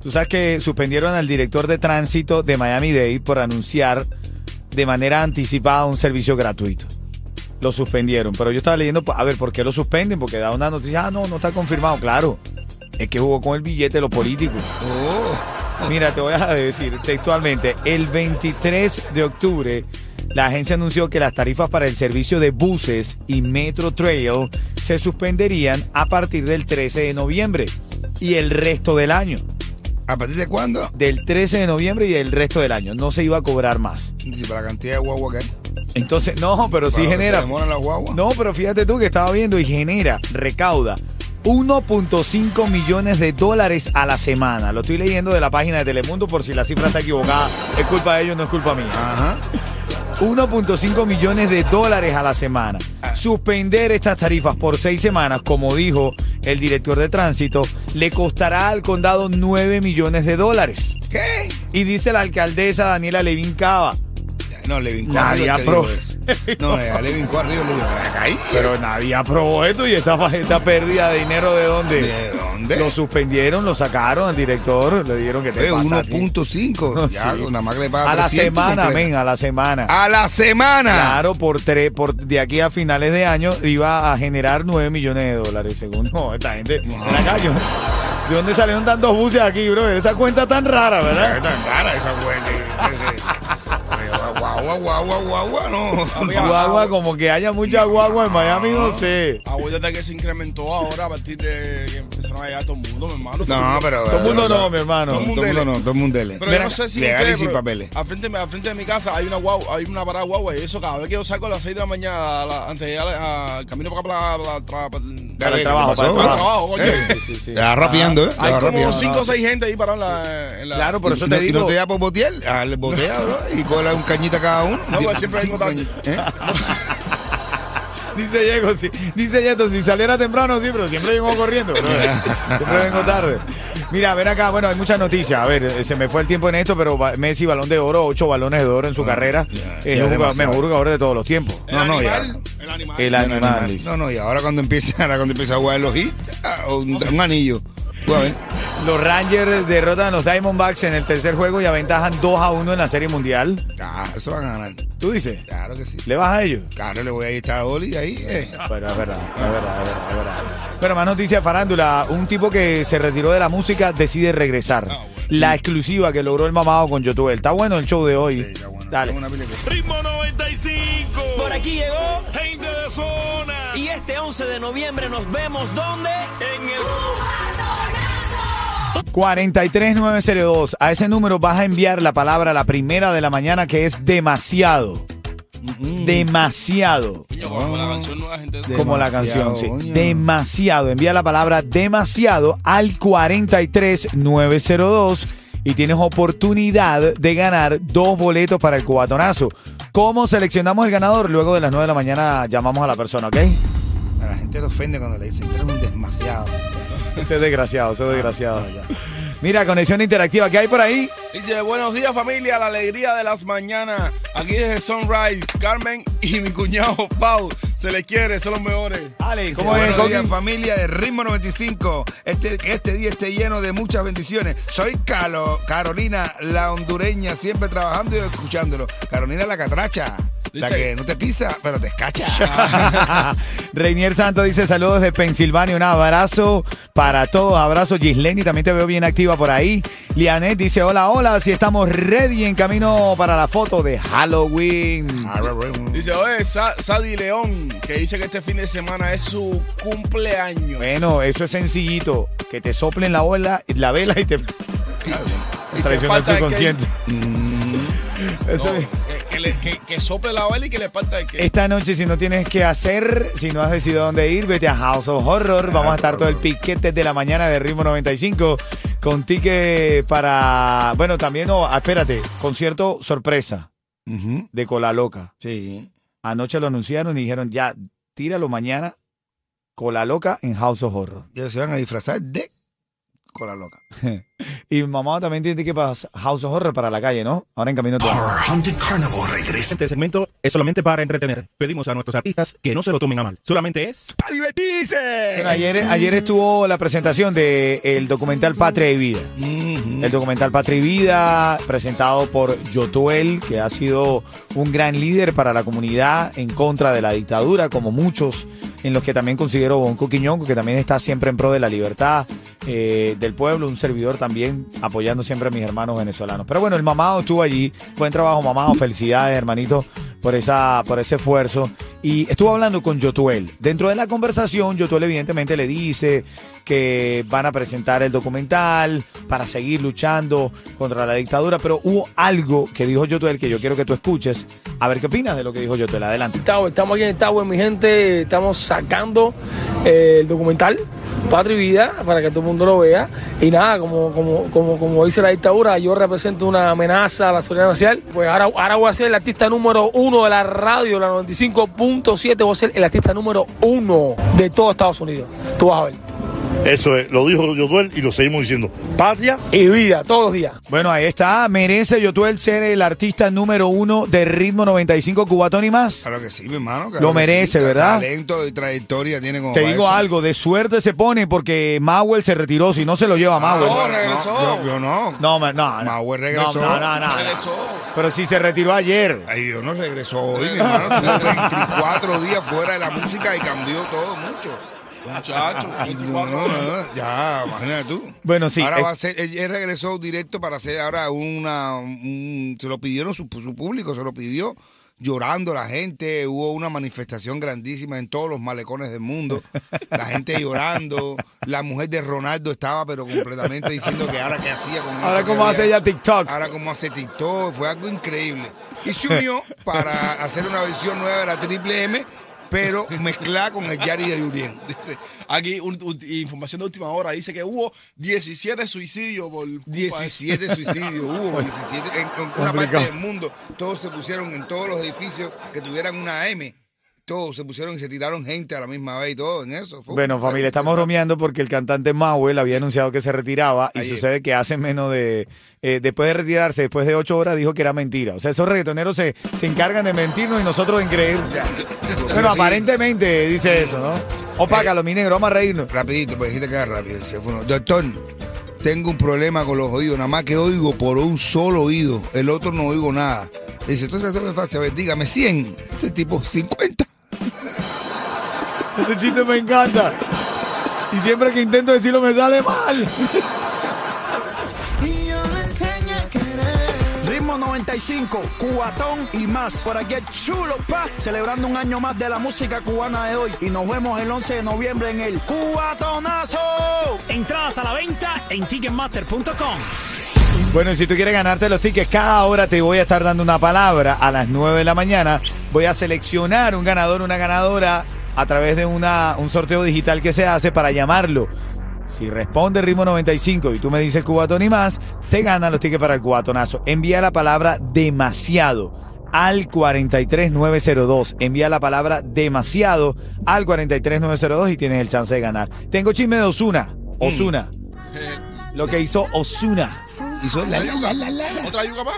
Tú sabes que suspendieron al director de tránsito de Miami-Dade por anunciar de manera anticipada un servicio gratuito. Lo suspendieron, pero yo estaba leyendo, a ver, ¿por qué lo suspenden? Porque da una noticia, ah, no, no está confirmado. Claro, es que jugó con el billete de los políticos. Mira, te voy a decir textualmente, el 23 de octubre la agencia anunció que las tarifas para el servicio de buses y Metro Trail se suspenderían a partir del 13 de noviembre y el resto del año. ¿A partir de cuándo? Del 13 de noviembre y el resto del año. No se iba a cobrar más. Sí, para la cantidad de guagua que hay. Entonces, no, pero sí genera. Las guaguas. No, pero fíjate tú que estaba viendo y genera, recauda 1.5 millones de dólares a la semana. Lo estoy leyendo de la página de Telemundo por si la cifra está equivocada. Es culpa de ellos, no es culpa mía. Ajá. 1.5 millones de dólares a la semana. Suspender estas tarifas por seis semanas, como dijo el director de tránsito, le costará al condado 9 millones de dólares. ¿Qué? Y dice la alcaldesa Daniela Levin Cava. No, le vincó Nadie. No, ella le vincó arriba y le dijo, "Ven ahí. Pero nadie aprobó esto y esta, esta pérdida de dinero de dónde? ¿De dónde? Lo suspendieron, lo sacaron al director, le dieron que te pasa a ti? 1.5. Ya, Sí. nada más que le paga A la 300 semana, men, a la semana. A la semana. Claro, por tres, por de aquí a finales de año iba a generar 9 millones de dólares, según no, esta gente. No. Ven acá, yo- ¿De dónde salieron tantos buses aquí, bro? Esa cuenta tan rara, ¿verdad? tan cara esa güey. Guagua, guagua, guagua, no. Guagua, como que haya mucha guagua en Miami, no sé. Acuérdate que se incrementó ahora a partir de que empezaron a llegar todo el mundo, mi hermano. No, pero. Todo el mundo no, mi hermano. Todo el mundo no, todo el mundo. Pero yo no sé si Legal y sin papeles. Al frente, al frente de mi casa hay una guagua, hay una parada guagua y eso cada vez que yo salgo a las 6 de la mañana antes de llegar al camino para acá para, para, para, el ¿Qué trabajo, para el trabajo. sí, sí. Te vas rapeando, ¿eh? Hay como rapeando. 5 o 6 gente ahí para en la, Claro, por eso ¿Y te y digo. no te da por botear? Dale botea, bro, y cola un cañita cada uno. No, pues siempre vengo tarde. ¿Eh? Dice Diego, si, dice Yeto, si saliera temprano, sí, pero siempre vengo corriendo. bro. siempre vengo tarde. Mira, ven acá, bueno, hay muchas noticias. A ver, eh, se me fue el tiempo en esto, pero Messi, balón de oro, ocho balones de oro en su carrera. ya, es es demasiado. mejor jugador de todos los tiempos. el No, no, ya. Animal, el animal. El. No, no, y ahora cuando empieza, ahora cuando empieza a jugar los hits, ah, un, un anillo. Los Rangers derrotan a los Diamondbacks en el tercer juego y aventajan 2 a 1 en la Serie Mundial. Ah, eso van a ganar. ¿Tú dices? Claro que sí. ¿Le vas a ellos? Claro, le voy a ir a Oli ahí. Eh. Pero es verdad, es verdad, es verdad, es verdad. Pero más noticias, farándula. Un tipo que se retiró de la música decide regresar. La exclusiva que logró el mamado con YouTube. Está bueno el show de hoy. Sí, está bueno. Dale. Una. Ritmo 95. Por aquí llegó. Gente de zona. Y este 11 de noviembre nos vemos donde? En el 43902. A ese número vas a enviar la palabra la primera de la mañana que es demasiado. Demasiado. Como la canción nueva gente. De- Como la Demasiado, canción, sí. Demasiado. Envía la palabra demasiado al 43902 y tienes oportunidad de ganar dos boletos para el cubatonazo. ¿Cómo seleccionamos el ganador? Luego de las 9 de la mañana llamamos a la persona, ¿ok? A la gente le ofende cuando le dicen que eres un demasiado. Ese es desgraciado, ese es desgraciado. No, ya. Mira, conexión interactiva, ¿qué hay por ahí? Dice, buenos días familia, la alegría de las mañanas. Aquí desde Sunrise, Carmen y mi cuñado Pau. Se les quiere, son los mejores. Ale, ¿Cómo ¿cómo es, Buenos días, familia de Ritmo 95. Este, que este día esté lleno de muchas bendiciones. Soy Carolina, la hondureña, siempre trabajando y escuchándolo. Carolina la catracha. La que no te pisa, pero te escacha. Reinier Santos dice saludos de Pensilvania, un abrazo para todos, abrazo Gisleni, también te veo bien activa por ahí. Lianet dice, hola, hola, si estamos ready en camino para la foto de Halloween. Dice, oye, Sa- Sadie León, que dice que este fin de semana es su cumpleaños. Bueno, eso es sencillito. Que te soplen la vela, la vela y te... Y te el subconsciente. Eso No, es. Que, le- que- que sople la vela y que le falta el que. Esta noche, si no tienes que hacer, si no has decidido dónde ir, vete a House of Horror. Vamos a estar todo el piquete de la mañana de Ritmo 95 con ticket para. Bueno, también, no, ah, espérate, concierto sorpresa de Cola Loca. Sí. Anoche lo anunciaron y dijeron, ya, tíralo mañana. Cola Loca en House of Horror. Ellos se van a disfrazar de cola loca. Y mamá también tiene que ir para House of Horror para la calle, ¿no? Ahora en camino todo. Horror Haunted Carnival regresa. Este segmento es solamente para entretener. Pedimos a nuestros artistas que no se lo tomen a mal. Solamente es ¡Para divertirse! Bueno, ayer, ayer estuvo la presentación del documental Patria y Vida. El documental Patria y Vida, presentado por Yotuel, que ha sido un gran líder para la comunidad en contra de la dictadura, como muchos, en los que también considero Bonco Quiñongo, que también está siempre en pro de la libertad eh, del pueblo, un servidor también apoyando siempre a mis hermanos venezolanos. Pero bueno, el mamado estuvo allí, buen trabajo mamado, felicidades hermanito por esa por ese esfuerzo y estuvo hablando con Yotuel. Dentro de la conversación, Yotuel evidentemente le dice que van a presentar el documental para seguir luchando contra la dictadura, pero hubo algo que dijo Yotuel que yo quiero que tú escuches. A ver qué opinas de lo que dijo Yotuel. Adelante. Estamos aquí en Tower, mi gente. Estamos sacando eh, el documental Patria y Vida para que todo el mundo lo vea. Y nada, como, como, como, como dice la dictadura, yo represento una amenaza a la seguridad nacional. Pues ahora, ahora voy a ser el artista número uno de la radio, la 95.7. Voy a ser el artista número uno de todo Estados Unidos. Tú vas a ver. Eso es, lo dijo Yoduel y lo seguimos diciendo. Patria Y vida, todos los días. Bueno, ahí está. Merece Yotuel ser el artista número uno de Ritmo 95 Cubatón y más. Claro que sí, mi hermano. claro Lo merece, sí. ¿verdad? Talento y trayectoria tiene como Te digo eso. algo, de suerte se pone porque Mauer se retiró. Si no se lo lleva Ah, Mauer. no, regresó. yo, yo no. No, ma- no, no. Mauer regresó. No, no, no, no. Regresó. Pero si se retiró ayer. Ay, Dios no regresó hoy, mi hermano. Tuvo 24 días fuera de la música y cambió todo mucho. Muchacho, No, 24 no, no, ya, imagínate tú. Bueno, sí. Ahora eh, va a ser, él, él regresó directo para hacer ahora una, un- se lo pidieron su, su público, se lo pidió llorando la gente, hubo una manifestación grandísima en todos los malecones del mundo, la gente llorando, la mujer de Ronaldo estaba pero completamente diciendo que ahora qué hacía con Ahora cómo hace ella TikTok. Ahora como hace TikTok, fue algo increíble. Y se unió para hacer una versión nueva de la Triple M, pero mezclada con el Yari de Yurien. Dice, aquí un- un- información de última hora dice que hubo 17 suicidios por culpa de eso. 17 suicidios hubo, 17 en, en una parte del mundo. Todos se pusieron en todos los edificios que tuvieran una M. Todos se pusieron y se tiraron gente a la misma vez y todo en eso. Fue- Bueno, fue- familia, estamos bromeando porque el cantante Mauel había anunciado que se retiraba y Ayer. sucede que hace menos de... eh, después de retirarse, después de ocho horas, dijo que era mentira. O sea, esos reggaetoneros se, se encargan de mentirnos y nosotros en creer. Bueno, aparentemente dice eso, ¿no? Opácalo, mi negro, vamos a reírnos. Rapidito, pues dijiste que era rápido. Doctor, tengo un problema con los oídos, nada más que oigo por un solo oído, el otro no oigo nada. Dice, entonces eso es fácil, a ver, dígame 100. Ese tipo, 50. Ese chiste me encanta. Y siempre que intento decirlo me sale mal. Ritmo 95, Cubatón y más. Por aquí el chulo pa, celebrando un año más de la música cubana de hoy. Y nos vemos el 11 de noviembre en el Cubatonazo. Entradas a la venta en ticketmaster.com. Bueno, y si tú quieres ganarte los tickets, cada hora te voy a estar dando una palabra a las 9 de la mañana. Voy a seleccionar un ganador, una ganadora a través de una, un sorteo digital que se hace para llamarlo. Si responde ritmo 95 y tú me dices cubatón y más, te ganan los tickets para el cubatonazo. Envía la palabra demasiado al 43902. Envía la palabra demasiado al 43902 y tienes el chance de ganar. Tengo chisme de Osuna. Osuna. Lo que hizo Osuna. Hizo la, la, la, la, la. ¿Otra yuca más?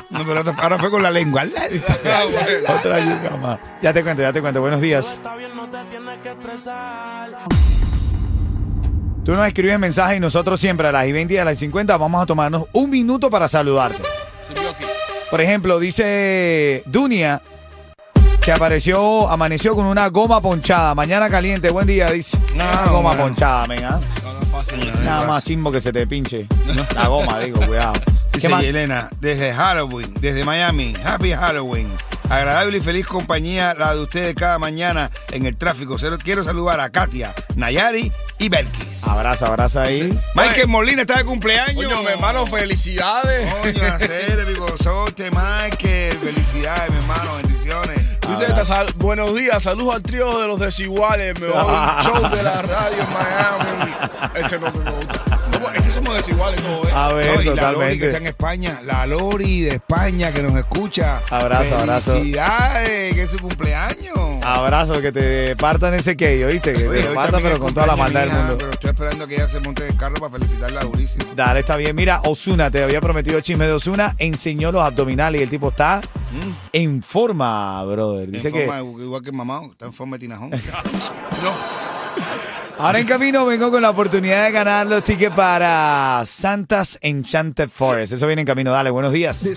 No, pero ahora- fue con la lengua. La, la, la, la, la. Otra yuca más. Ya te cuento, ya te cuento. Buenos días. Tú nos escribes mensajes y nosotros siempre a las y 20 y a las 50 vamos a tomarnos un minuto para saludarte. Por ejemplo, dice Dunia que apareció, amaneció con una goma ponchada. Mañana caliente, buen día, dice. Una No, goma bueno. ponchada, venga. Nada más chimbo que se te pinche. La goma, digo, cuidado. ¿Qué Dice? Elena, desde Halloween, desde Miami, Happy Halloween. Agradable y feliz compañía la de ustedes cada mañana en el tráfico. Quiero saludar a Katia, Nayari y Belkis. Abraza, abraza ahí. Michael Molina está de cumpleaños. Coño, mi hermano, felicidades. Coño, hacer, mi gozote, Michael. Felicidades, mi hermano. Bendiciones. Dice buenos días, saludos al trío de los desiguales, mejor show de la radio en Miami. Ese no me gusta. Somos- Es que somos desiguales todos, ¿eh? A ver, No, y la Lori que está totalmente. en España, la Lori de España que nos escucha. Abrazo, abrazo. Felicidades, que es su cumpleaños. Abrazo, que te partan ese que ¿oíste? Que Oye, te partan, pero con toda la maldad del mundo. Pero estoy esperando que ella se monte en el carro para felicitarla durísimo. Dale, está bien. Mira, Osuna, te había prometido el chisme de Osuna, enseñó los abdominales y el tipo está en forma, brother. Dice En que forma, igual que mamá, está en forma de tinajón. ahora en camino vengo con la oportunidad de ganar los tickets para Santa's Enchanted Forest. Eso viene en camino. Dale, buenos días.